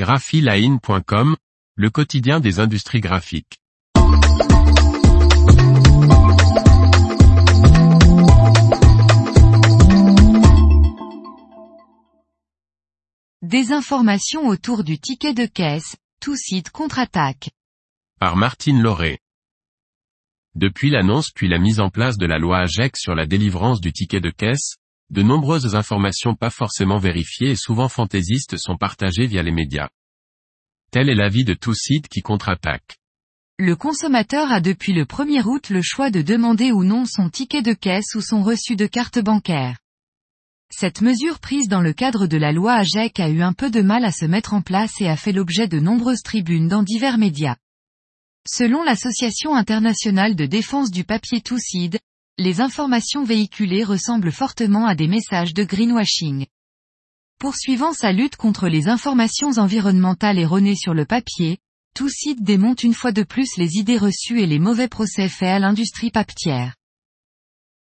graphiline.com, le quotidien des industries graphiques. Des informations autour du ticket de caisse, tout site contre-attaque. Par Martine Lauré. Depuis l'annonce puis la mise en place de la loi AGEC sur la délivrance du ticket de caisse, de nombreuses informations pas forcément vérifiées et souvent fantaisistes sont partagées via les médias. Tel est l'avis de tout qui contre-attaque. Le consommateur a depuis le 1er août le choix de demander ou non son ticket de caisse ou son reçu de carte bancaire. Cette mesure prise dans le cadre de la loi AGEC a eu un peu de mal à se mettre en place et a fait l'objet de nombreuses tribunes dans divers médias. Selon l'Association internationale de défense du papier Toucide, les informations véhiculées ressemblent fortement à des messages de greenwashing. Poursuivant sa lutte contre les informations environnementales erronées sur le papier, Toucide démonte une fois de plus les idées reçues et les mauvais procès faits à l'industrie papière.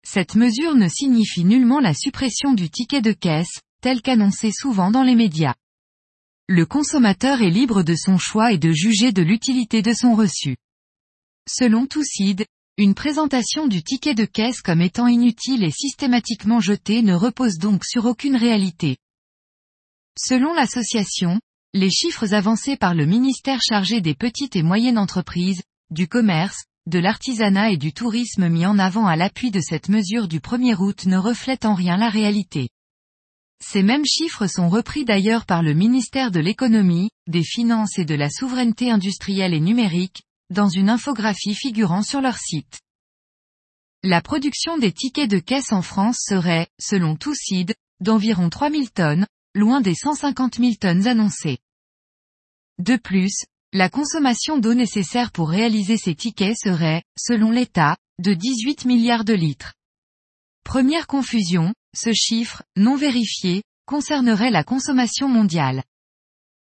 Cette mesure ne signifie nullement la suppression du ticket de caisse, tel qu'annoncé souvent dans les médias. Le consommateur est libre de son choix et de juger de l'utilité de son reçu. Selon Toucide, une présentation du ticket de caisse comme étant inutile et systématiquement jetée ne repose donc sur aucune réalité. Selon l'association, les chiffres avancés par le ministère chargé des petites et moyennes entreprises, du commerce, de l'artisanat et du tourisme mis en avant à l'appui de cette mesure du 1er août ne reflètent en rien la réalité. Ces mêmes chiffres sont repris d'ailleurs par le ministère de l'économie, des finances et de la souveraineté industrielle et numérique, dans une infographie figurant sur leur site. La production des tickets de caisse en France serait, selon Toucide, d'environ 3000 tonnes, loin des 150 000 tonnes annoncées. De plus, la consommation d'eau nécessaire pour réaliser ces tickets serait, selon l'État, de 18 milliards de litres. Première confusion, ce chiffre, non vérifié, concernerait la consommation mondiale.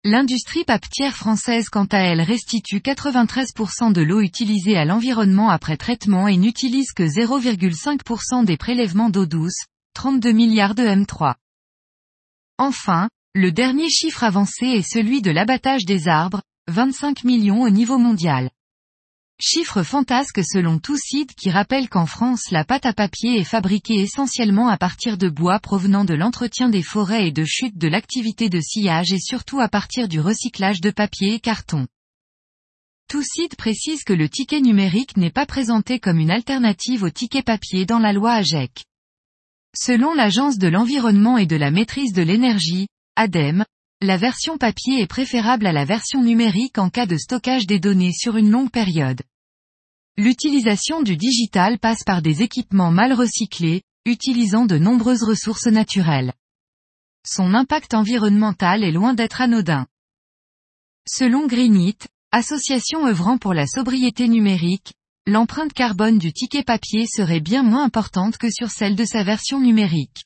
L'industrie papetière française quant à elle restitue 93% de l'eau utilisée à l'environnement après traitement et n'utilise que 0,5% des prélèvements d'eau douce, 32 milliards de M3. Enfin, le dernier chiffre avancé est celui de l'abattage des arbres, 25 millions au niveau mondial. Chiffre fantasque selon tout qui rappelle qu'en France la pâte à papier est fabriquée essentiellement à partir de bois provenant de l'entretien des forêts et de chute de l'activité de sillage et surtout à partir du recyclage de papier et carton. Tout précise que le ticket numérique n'est pas présenté comme une alternative au ticket papier dans la loi AGEC. Selon l'Agence de l'environnement et de la maîtrise de l'énergie, ADEME, la version papier est préférable à la version numérique en cas de stockage des données sur une longue période. L'utilisation du digital passe par des équipements mal recyclés, utilisant de nombreuses ressources naturelles. Son impact environnemental est loin d'être anodin. Selon Greenit, association œuvrant pour la sobriété numérique, l'empreinte carbone du ticket papier serait bien moins importante que sur celle de sa version numérique.